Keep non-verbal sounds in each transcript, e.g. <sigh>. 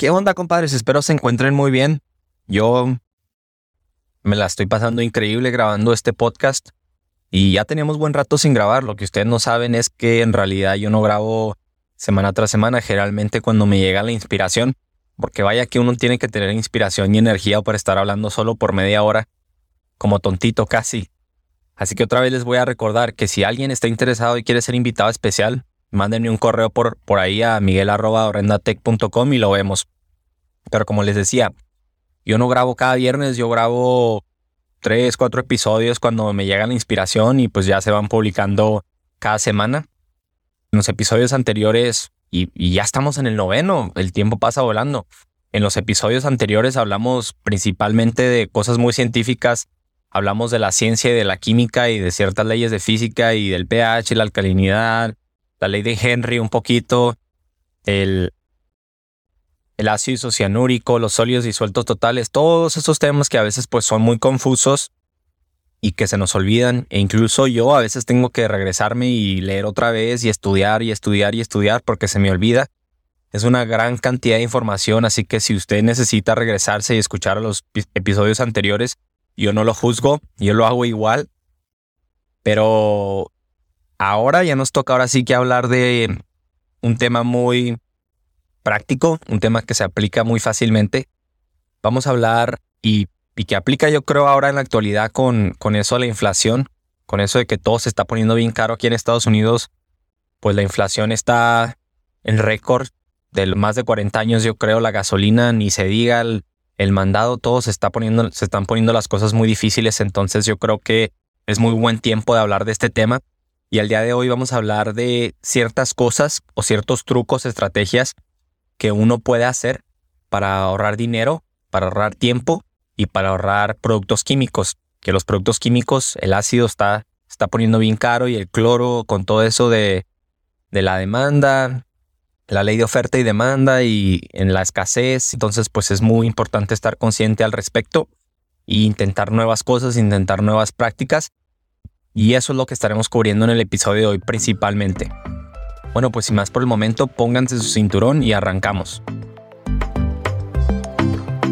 ¿Qué onda, compadres? Espero se encuentren muy bien. Yo me la estoy pasando increíble grabando este podcast y ya teníamos buen rato sin grabar. Lo que ustedes no saben es que en realidad yo no grabo semana tras semana, generalmente cuando me llega la inspiración, porque vaya que uno tiene que tener inspiración y energía para estar hablando solo por media hora, como tontito casi. Así que otra vez les voy a recordar que si alguien está interesado y quiere ser invitado especial, mándenme un correo por, por ahí a miguel.orendatech.com y lo vemos. Pero como les decía, yo no grabo cada viernes, yo grabo tres, cuatro episodios cuando me llega la inspiración y pues ya se van publicando cada semana. En los episodios anteriores, y, y ya estamos en el noveno, el tiempo pasa volando. En los episodios anteriores hablamos principalmente de cosas muy científicas, hablamos de la ciencia y de la química y de ciertas leyes de física y del pH, la alcalinidad, la ley de Henry un poquito, el, el ácido isocianúrico, los sólidos disueltos totales, todos esos temas que a veces pues son muy confusos y que se nos olvidan e incluso yo a veces tengo que regresarme y leer otra vez y estudiar y estudiar y estudiar porque se me olvida. Es una gran cantidad de información, así que si usted necesita regresarse y escuchar los episodios anteriores, yo no lo juzgo, yo lo hago igual. Pero ahora ya nos toca ahora sí que hablar de un tema muy práctico, un tema que se aplica muy fácilmente. Vamos a hablar y, que aplica yo creo ahora en la actualidad con, con eso de la inflación, con eso de que todo se está poniendo bien caro aquí en Estados Unidos, pues la inflación está en récord de más de 40 años yo creo, la gasolina, ni se diga el, el mandado, todo se está poniendo, se están poniendo las cosas muy difíciles, entonces yo creo que es muy buen tiempo de hablar de este tema. Y al día de hoy vamos a hablar de ciertas cosas o ciertos trucos, estrategias que uno puede hacer para ahorrar dinero, para ahorrar tiempo y para ahorrar productos químicos. Que los productos químicos, el ácido está, está poniendo bien caro y el cloro con todo eso de, de la demanda, la ley de oferta y demanda y en la escasez. Entonces, pues es muy importante estar consciente al respecto e intentar nuevas cosas, intentar nuevas prácticas. Y eso es lo que estaremos cubriendo en el episodio de hoy principalmente. Bueno, pues sin más por el momento, pónganse su cinturón y arrancamos.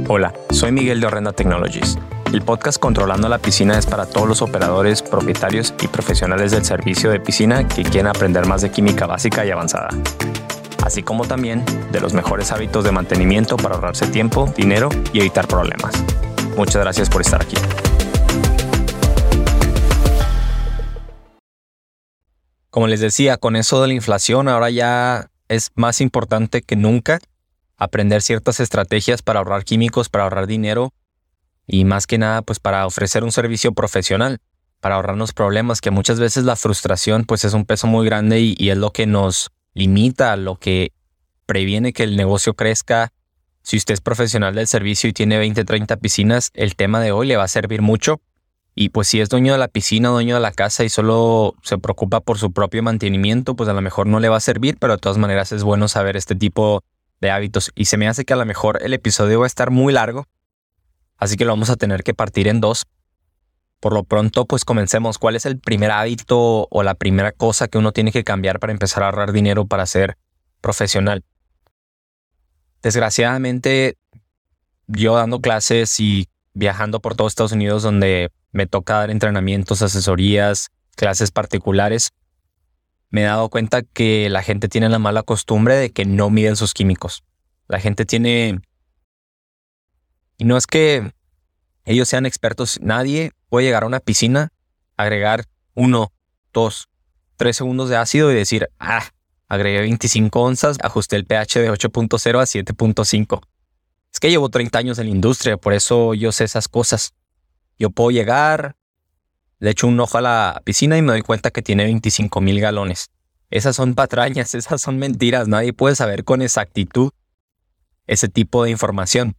Hola, soy Miguel de Horrenda Technologies. El podcast Controlando la Piscina es para todos los operadores, propietarios y profesionales del servicio de piscina que quieren aprender más de química básica y avanzada, así como también de los mejores hábitos de mantenimiento para ahorrarse tiempo, dinero y evitar problemas. Muchas gracias por estar aquí. Como les decía, con eso de la inflación ahora ya es más importante que nunca aprender ciertas estrategias para ahorrar químicos, para ahorrar dinero y más que nada pues para ofrecer un servicio profesional, para ahorrarnos problemas que muchas veces la frustración pues es un peso muy grande y, es lo que nos limita, lo que previene que el negocio crezca. Si usted es profesional del servicio y tiene 20, 30 piscinas, el tema de hoy le va a servir mucho y pues si es dueño de la piscina, dueño de la casa y solo se preocupa por su propio mantenimiento, pues a lo mejor no le va a servir, pero de todas maneras es bueno saber este tipo de hábitos. Y se me hace que a lo mejor el episodio va a estar muy largo, así que lo vamos a tener que partir en dos. Por lo pronto, pues comencemos. ¿Cuál es el primer hábito o la primera cosa que uno tiene que cambiar para empezar a ahorrar dinero para ser profesional? Desgraciadamente, yo dando clases y viajando por todo Estados Unidos donde me toca dar entrenamientos, asesorías, clases particulares, me he dado cuenta que la gente tiene la mala costumbre de que no miden sus químicos. La gente tiene... Y no es que ellos sean expertos, nadie puede llegar a una piscina, agregar uno, dos, tres segundos de ácido y decir, ah, agregué 25 onzas, ajusté el pH de 8.0 a 7.5. Es que llevo 30 años en la industria, por eso yo sé esas cosas. Yo puedo llegar, le echo un ojo a la piscina y me doy cuenta que tiene 25 mil galones. Esas son patrañas, <laughs> esas son mentiras. Nadie puede saber con exactitud ese tipo de información.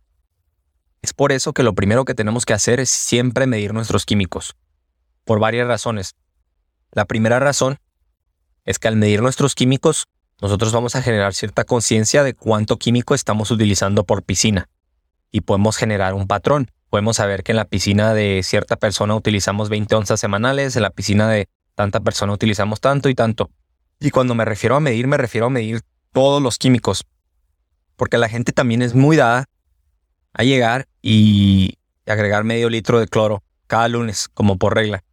Es por eso que lo primero que tenemos que hacer es siempre medir nuestros químicos. Por varias razones. La primera razón es que al medir nuestros químicos, nosotros vamos a generar cierta conciencia de cuánto químico estamos utilizando por piscina. Y podemos generar un patrón podemos saber que en la piscina de cierta persona utilizamos 20 onzas semanales, en la piscina de tanta persona utilizamos tanto y tanto. Y cuando me refiero a medir, me refiero a medir todos los químicos. Porque la gente también es muy dada a llegar y agregar medio litro de cloro cada lunes, como por regla.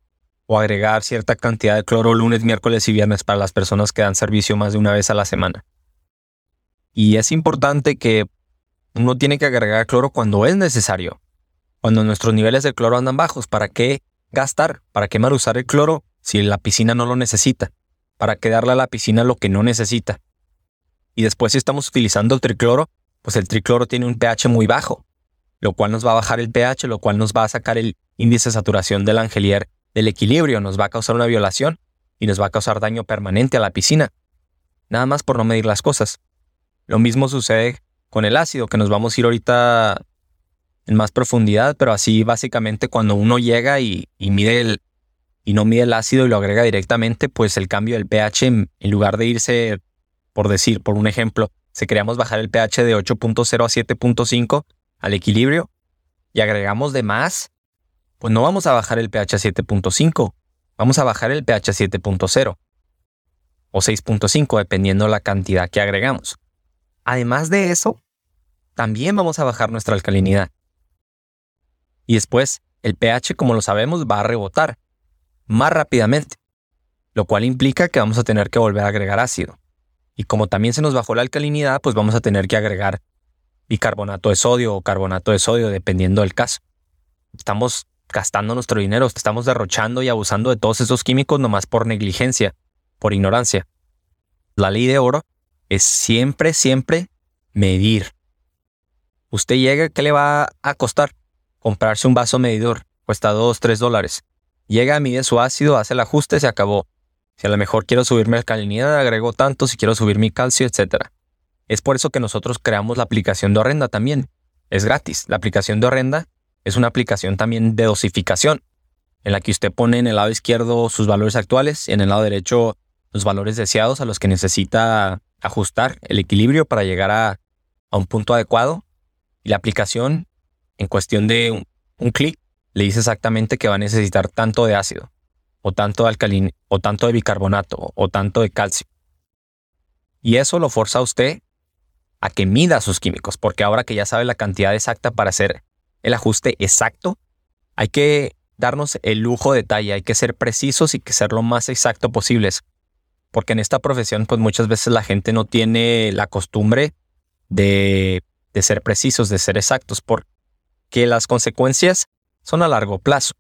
O agregar cierta cantidad de cloro lunes, miércoles y viernes para las personas que dan servicio más de una vez a la semana. Y es importante que uno tiene que agregar cloro cuando es necesario. Cuando nuestros niveles de cloro andan bajos, ¿para qué gastar? ¿Para qué mal usar el cloro si la piscina no lo necesita? ¿Para qué darle a la piscina lo que no necesita? Y después si estamos utilizando el tricloro, pues el tricloro tiene un pH muy bajo, lo cual nos va a bajar el pH, lo cual nos va a sacar el índice de saturación del angelier del equilibrio, nos va a causar una violación y nos va a causar daño permanente a la piscina. Nada más por no medir las cosas. Lo mismo sucede con el ácido, que nos vamos a ir ahorita en más profundidad, pero así básicamente cuando uno llega y, mide el, y no mide el ácido y lo agrega directamente, pues el cambio del pH, en, lugar de irse, por decir, por un ejemplo, si queríamos bajar el pH de 8.0 a 7.5 al equilibrio y agregamos de más, pues no vamos a bajar el pH a 7.5, vamos a bajar el pH a 7.0 o 6.5 dependiendo la cantidad que agregamos. Además de eso, también vamos a bajar nuestra alcalinidad. Y después, el pH, como lo sabemos, va a rebotar más rápidamente, lo cual implica que vamos a tener que volver a agregar ácido. Y como también se nos bajó la alcalinidad, pues vamos a tener que agregar bicarbonato de sodio o carbonato de sodio, dependiendo del caso. Estamos gastando nuestro dinero, estamos derrochando y abusando de todos esos químicos nomás por negligencia, por ignorancia. La ley de oro es siempre, siempre medir. Usted llega, ¿qué le va a costar? Comprarse un vaso medidor. Cuesta 2, 3 dólares. Llega, mide su ácido, hace el ajuste, se acabó. Si a lo mejor quiero subir mi alcalinidad, agrego tanto, si quiero subir mi calcio, etc. Es por eso que nosotros creamos la aplicación de Horrenda también. Es gratis. La aplicación de Horrenda es una aplicación también de dosificación, en la que usted pone en el lado izquierdo sus valores actuales y en el lado derecho los valores deseados a los que necesita ajustar el equilibrio para llegar a, un punto adecuado. Y la aplicación, en cuestión de un, clic, le dice exactamente que va a necesitar tanto de ácido, o tanto de alcalino, o tanto de bicarbonato, o tanto de calcio. Y eso lo forza a usted a que mida sus químicos, porque ahora que ya sabe la cantidad exacta para hacer el ajuste exacto, hay que darnos el lujo de detalle, hay que ser precisos y que ser lo más exacto posibles porque en esta profesión pues muchas veces la gente no tiene la costumbre de, de ser precisos, de ser exactos, porque las consecuencias son a largo plazo.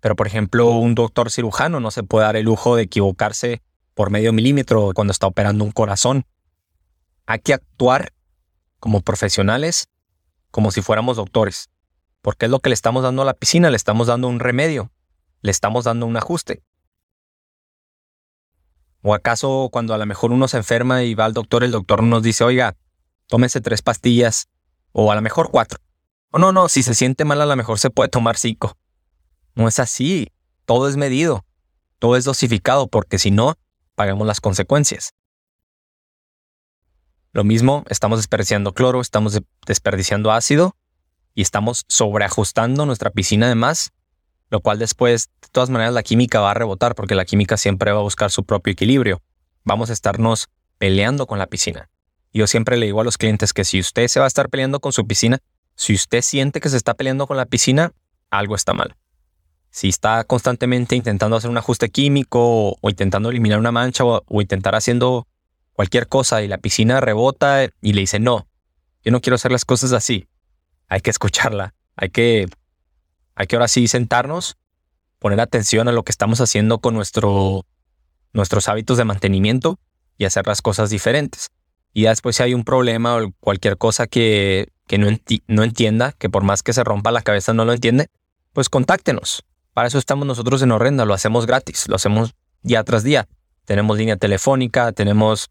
Pero por ejemplo, un doctor cirujano no se puede dar el lujo de equivocarse por medio milímetro cuando está operando un corazón. Hay que actuar como profesionales, como si fuéramos doctores, porque es lo que le estamos dando a la piscina, le estamos dando un remedio, le estamos dando un ajuste. ¿O acaso cuando a lo mejor uno se enferma y va al doctor, el doctor nos dice, oiga, tómese tres pastillas o a lo mejor cuatro? O no, no, si se siente mal a lo mejor se puede tomar cinco. No es así, todo es medido, todo es dosificado porque si no, pagamos las consecuencias. Lo mismo, estamos desperdiciando cloro, estamos desperdiciando ácido y estamos sobreajustando nuestra piscina de más lo cual después, de todas maneras, la química va a rebotar porque la química siempre va a buscar su propio equilibrio. Vamos a estarnos peleando con la piscina. Yo siempre le digo a los clientes que si usted se va a estar peleando con su piscina, si usted siente que se está peleando con la piscina, algo está mal. Si está constantemente intentando hacer un ajuste químico o, intentando eliminar una mancha o, intentar haciendo cualquier cosa y la piscina rebota y le dice no, yo no quiero hacer las cosas así, hay que escucharla, hay que hay que ahora sí sentarnos, poner atención a lo que estamos haciendo con nuestro, nuestros hábitos de mantenimiento y hacer las cosas diferentes. Y después si hay un problema o cualquier cosa que, no, no entienda, que por más que se rompa la cabeza no lo entiende, pues contáctenos. Para eso estamos nosotros en Horrenda, lo hacemos gratis, lo hacemos día tras día. Tenemos línea telefónica, tenemos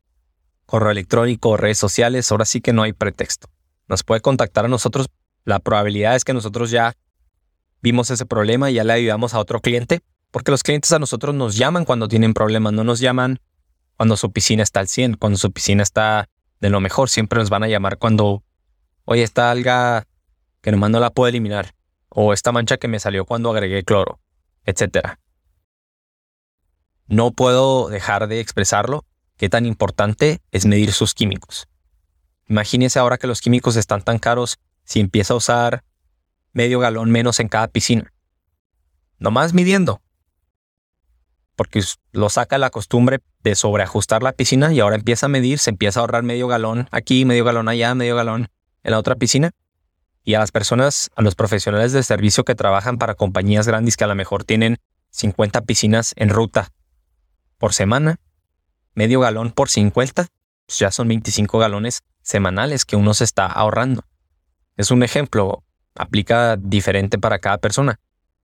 correo electrónico, redes sociales, ahora sí que no hay pretexto. Nos puede contactar a nosotros. La probabilidad es que nosotros ya vimos ese problema y ya le ayudamos a otro cliente, porque los clientes a nosotros nos llaman cuando tienen problemas, no nos llaman cuando su piscina está al 100, cuando su piscina está de lo mejor, siempre nos van a llamar cuando, oye, esta alga que nomás no la puedo eliminar, o esta mancha que me salió cuando agregué cloro, etc. No puedo dejar de expresarlo qué tan importante es medir sus químicos. Imagínese ahora que los químicos están tan caros si empieza a usar medio galón menos en cada piscina. Nomás midiendo. Porque lo saca la costumbre de sobreajustar la piscina y ahora empieza a medir, se empieza a ahorrar medio galón aquí, medio galón allá, medio galón en la otra piscina. Y a las personas, a los profesionales de servicio que trabajan para compañías grandes que a lo mejor tienen 50 piscinas en ruta por semana, medio galón por 50, pues ya son 25 galones semanales que uno se está ahorrando. Es un ejemplo, aplica diferente para cada persona.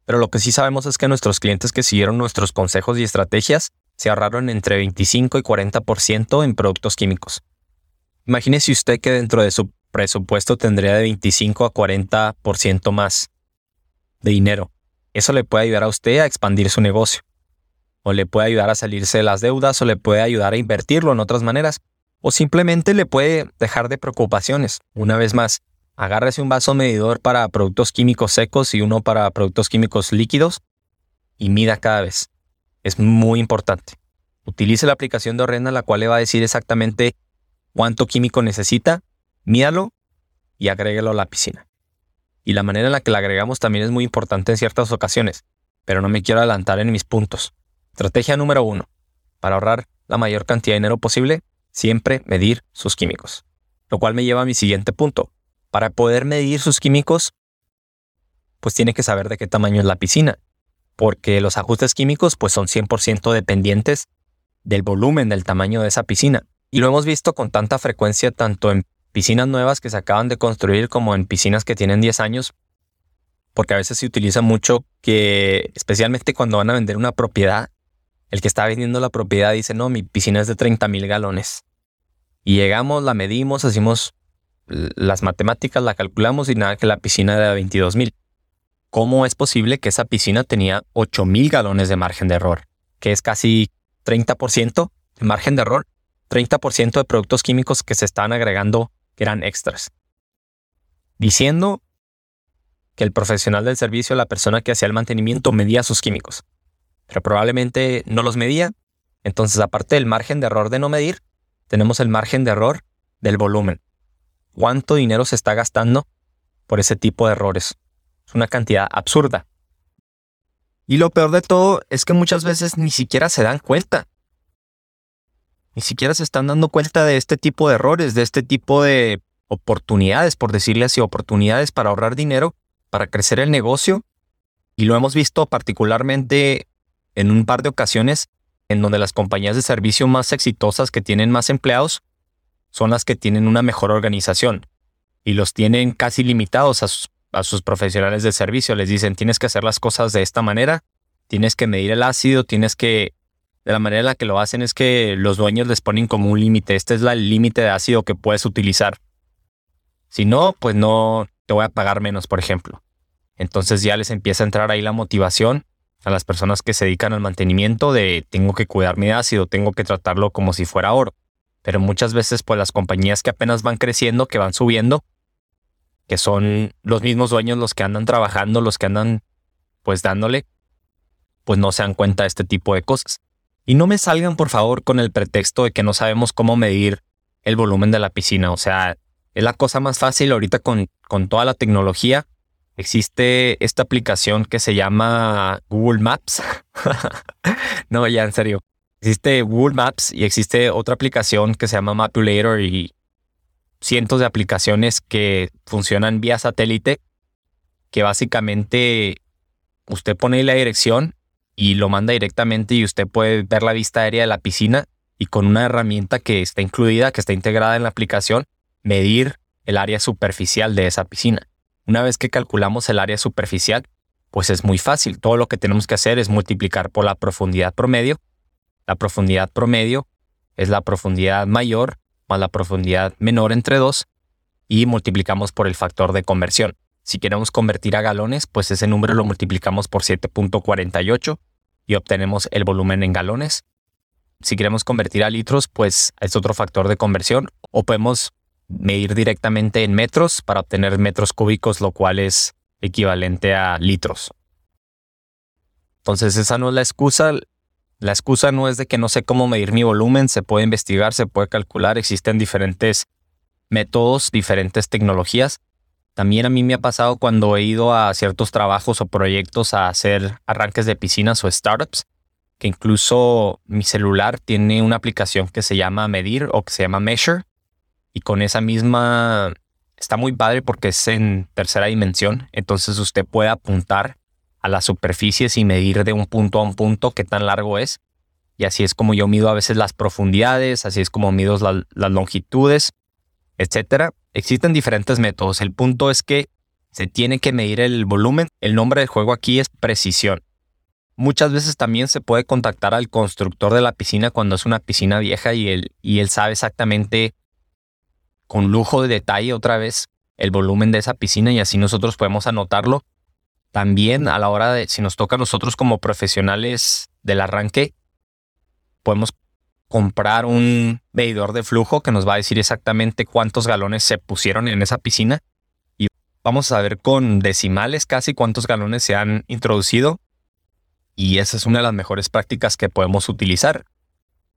Pero lo que sí sabemos es que nuestros clientes que siguieron nuestros consejos y estrategias se ahorraron entre 25 y 40% en productos químicos. Imagínese usted que dentro de su presupuesto tendría de 25 a 40% más de dinero. Eso le puede ayudar a usted a expandir su negocio. O le puede ayudar a salirse de las deudas o le puede ayudar a invertirlo en otras maneras. O simplemente le puede dejar de preocupaciones. Una vez más, agárrese un vaso medidor para productos químicos secos y uno para productos químicos líquidos y mida cada vez. Es muy importante. Utilice la aplicación de Orrenda, la cual le va a decir exactamente cuánto químico necesita mídalo y agréguelo a la piscina. Y la manera en la que la agregamos también es muy importante en ciertas ocasiones, pero no me quiero adelantar en mis puntos. Estrategia número uno. Para ahorrar la mayor cantidad de dinero posible, siempre medir sus químicos. Lo cual me lleva a mi siguiente punto. Para poder medir sus químicos, pues tiene que saber de qué tamaño es la piscina, porque los ajustes químicos pues son 100% dependientes del volumen del tamaño de esa piscina. Y lo hemos visto con tanta frecuencia tanto en piscinas nuevas que se acaban de construir como en piscinas que tienen 10 años, porque a veces se utiliza mucho que, especialmente cuando van a vender una propiedad, el que está vendiendo la propiedad dice, no, mi piscina es de 30 mil galones. Y llegamos, la medimos, hacemos las matemáticas, la calculamos y nada que la piscina era de 22 mil. ¿Cómo es posible que esa piscina tenía 8 mil galones de margen de error? Que es casi 30% de margen de error. 30% de productos químicos que se están agregando que eran extras. Diciendo que el profesional del servicio, la persona que hacía el mantenimiento, medía sus químicos. Pero probablemente no los medía. Entonces, aparte del margen de error de no medir, tenemos el margen de error del volumen. ¿Cuánto dinero se está gastando por ese tipo de errores? Es una cantidad absurda. Y lo peor de todo es que muchas veces ni siquiera se dan cuenta ni siquiera se están dando cuenta de este tipo de errores, de este tipo de oportunidades, por decirle así, oportunidades para ahorrar dinero, para crecer el negocio. Y lo hemos visto particularmente en un par de ocasiones en donde las compañías de servicio más exitosas que tienen más empleados son las que tienen una mejor organización y los tienen casi limitados a sus, a sus profesionales de servicio. Les dicen, tienes que hacer las cosas de esta manera, tienes que medir el ácido, tienes que de la manera en la que lo hacen es que los dueños les ponen como un límite. Este es el límite de ácido que puedes utilizar. Si no, pues no te voy a pagar menos, por ejemplo. Entonces ya les empieza a entrar ahí la motivación a las personas que se dedican al mantenimiento de tengo que cuidar mi ácido, tengo que tratarlo como si fuera oro. Pero muchas veces pues las compañías que apenas van creciendo, que van subiendo, que son los mismos dueños los que andan trabajando, los que andan pues dándole, pues no se dan cuenta de este tipo de cosas. Y no me salgan, por favor, con el pretexto de que no sabemos cómo medir el volumen de la piscina. O sea, es la cosa más fácil ahorita con, con toda la tecnología. Existe esta aplicación que se llama Google Maps. <laughs> no, ya en serio. Existe Google Maps y existe otra aplicación que se llama Mapulator y cientos de aplicaciones que funcionan vía satélite que básicamente usted pone la dirección y lo manda directamente y usted puede ver la vista aérea de la piscina y con una herramienta que está incluida, que está integrada en la aplicación, medir el área superficial de esa piscina. Una vez que calculamos el área superficial, pues es muy fácil. Todo lo que tenemos que hacer es multiplicar por la profundidad promedio. La profundidad promedio es la profundidad mayor más la profundidad menor entre dos y multiplicamos por el factor de conversión. Si queremos convertir a galones, pues ese número lo multiplicamos por 7.48 y obtenemos el volumen en galones. Si queremos convertir a litros, pues es otro factor de conversión. O podemos medir directamente en metros para obtener metros cúbicos, lo cual es equivalente a litros. Entonces esa no es la excusa. La excusa no es de que no sé cómo medir mi volumen, se puede investigar, se puede calcular, existen diferentes métodos, diferentes tecnologías. También a mí me ha pasado cuando he ido a ciertos trabajos o proyectos a hacer arranques de piscinas o startups, que incluso mi celular tiene una aplicación que se llama Medir o que se llama Measure. Y con esa misma está muy padre porque es en tercera dimensión. Entonces usted puede apuntar a las superficies y medir de un punto a un punto qué tan largo es. Y así es como yo mido a veces las profundidades, así es como mido las longitudes, etcétera. Existen diferentes métodos. El punto es que se tiene que medir el volumen. El nombre del juego aquí es precisión. Muchas veces también se puede contactar al constructor de la piscina cuando es una piscina vieja y él, y él sabe exactamente con lujo de detalle otra vez el volumen de esa piscina y así nosotros podemos anotarlo. También a la hora de, si nos toca a nosotros como profesionales del arranque, podemos comprar un medidor de flujo que nos va a decir exactamente cuántos galones se pusieron en esa piscina y vamos a ver con decimales casi cuántos galones se han introducido y esa es una de las mejores prácticas que podemos utilizar.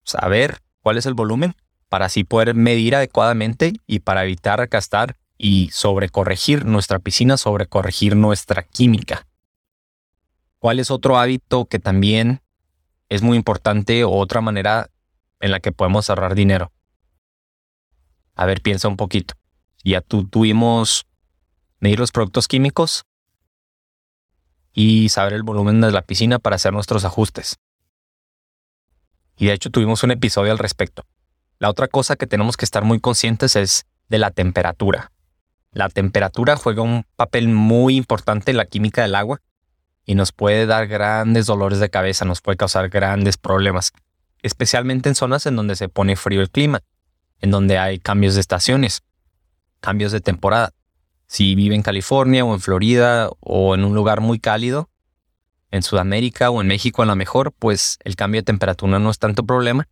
Saber cuál es el volumen para así poder medir adecuadamente y para evitar gastar y sobrecorregir nuestra piscina, sobrecorregir nuestra química. ¿Cuál es otro hábito que también es muy importante o otra manera en la que podemos ahorrar dinero? A ver, piensa un poquito. Ya tú tuvimos medir los productos químicos y saber el volumen de la piscina para hacer nuestros ajustes. Y de hecho tuvimos un episodio al respecto. La otra cosa que tenemos que estar muy conscientes es de la temperatura. La temperatura juega un papel muy importante en la química del agua y nos puede dar grandes dolores de cabeza, nos puede causar grandes problemas, especialmente en zonas en donde se pone frío el clima, en donde hay cambios de estaciones, cambios de temporada. Si vive en California o en Florida o en un lugar muy cálido, en Sudamérica o en México a lo mejor, pues el cambio de temperatura no es tanto problema,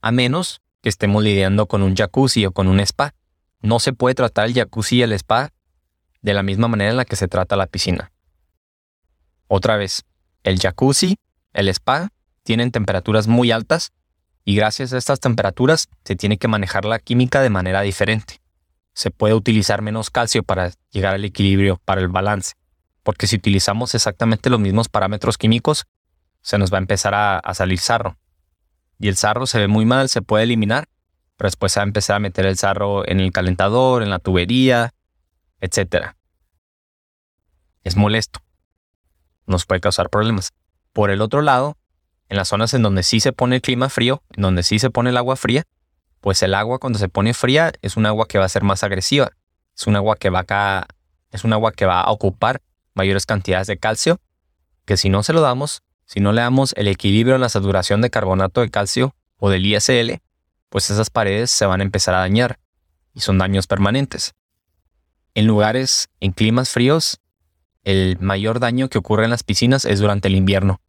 a menos que estemos lidiando con un jacuzzi o con un spa. No se puede tratar el jacuzzi y el spa de la misma manera en la que se trata la piscina. Otra vez, el jacuzzi, el spa, tienen temperaturas muy altas y gracias a estas temperaturas se tiene que manejar la química de manera diferente. Se puede utilizar menos calcio para llegar al equilibrio, para el balance, porque si utilizamos exactamente los mismos parámetros químicos, se nos va a empezar a, salir sarro y el sarro se ve muy mal, se puede eliminar, pero después se va a empezar a meter el sarro en el calentador, en la tubería, etc. Es molesto. Nos puede causar problemas. Por el otro lado, en las zonas en donde sí se pone el clima frío, en donde sí se pone el agua fría, pues el agua cuando se pone fría es un agua que va a ser más agresiva. Es un agua que va a, es un agua que va a ocupar mayores cantidades de calcio, que si no se lo damos, si no le damos el equilibrio en la saturación de carbonato de calcio o del ISL, pues esas paredes se van a empezar a dañar y son daños permanentes. En lugares, en climas fríos, el mayor daño que ocurre en las piscinas es durante el invierno.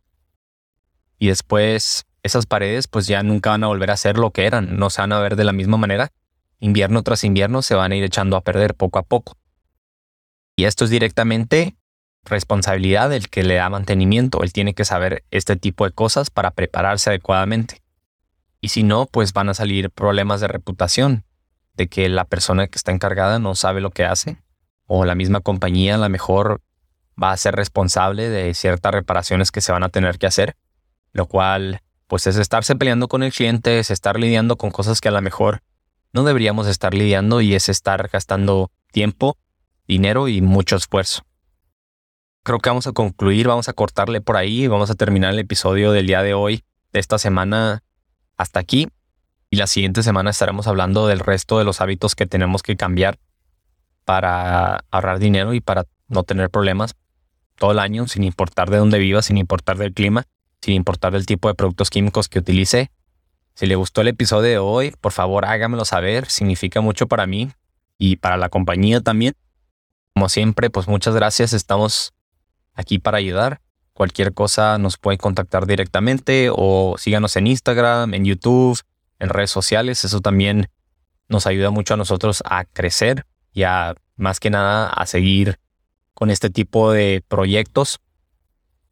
Y después esas paredes pues ya nunca van a volver a ser lo que eran, no se van a ver de la misma manera. Invierno tras invierno se van a ir echando a perder poco a poco. Y esto es directamente responsabilidad del que le da mantenimiento. Él tiene que saber este tipo de cosas para prepararse adecuadamente. Y si no, pues van a salir problemas de reputación, de que la persona que está encargada no sabe lo que hace, o la misma compañía a lo mejor va a ser responsable de ciertas reparaciones que se van a tener que hacer, lo cual pues es estarse peleando con el cliente, es estar lidiando con cosas que a lo mejor no deberíamos estar lidiando y es estar gastando tiempo, dinero y mucho esfuerzo creo que vamos a concluir, vamos a cortarle por ahí, vamos a terminar el episodio del día de hoy, de esta semana, hasta aquí. Y la siguiente semana estaremos hablando del resto de los hábitos que tenemos que cambiar para ahorrar dinero y para no tener problemas todo el año, sin importar de dónde viva, sin importar del clima, sin importar del tipo de productos químicos que utilice. Si le gustó el episodio de hoy, por favor hágamelo saber, significa mucho para mí y para la compañía también. Como siempre, pues muchas gracias, estamos aquí para ayudar. Cualquier cosa nos pueden contactar directamente o síganos en Instagram, en YouTube, en redes sociales. Eso también nos ayuda mucho a nosotros a crecer y a más que nada a seguir con este tipo de proyectos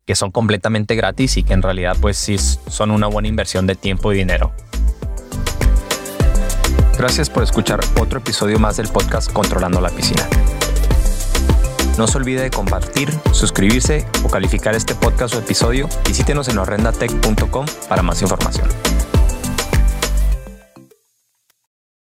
que son completamente gratis y que en realidad pues sí son una buena inversión de tiempo y dinero. Gracias por escuchar otro episodio más del podcast Controlando la Piscina. No se olvide de compartir, suscribirse o calificar este podcast o episodio. Visítenos en horrendatech.com para más información.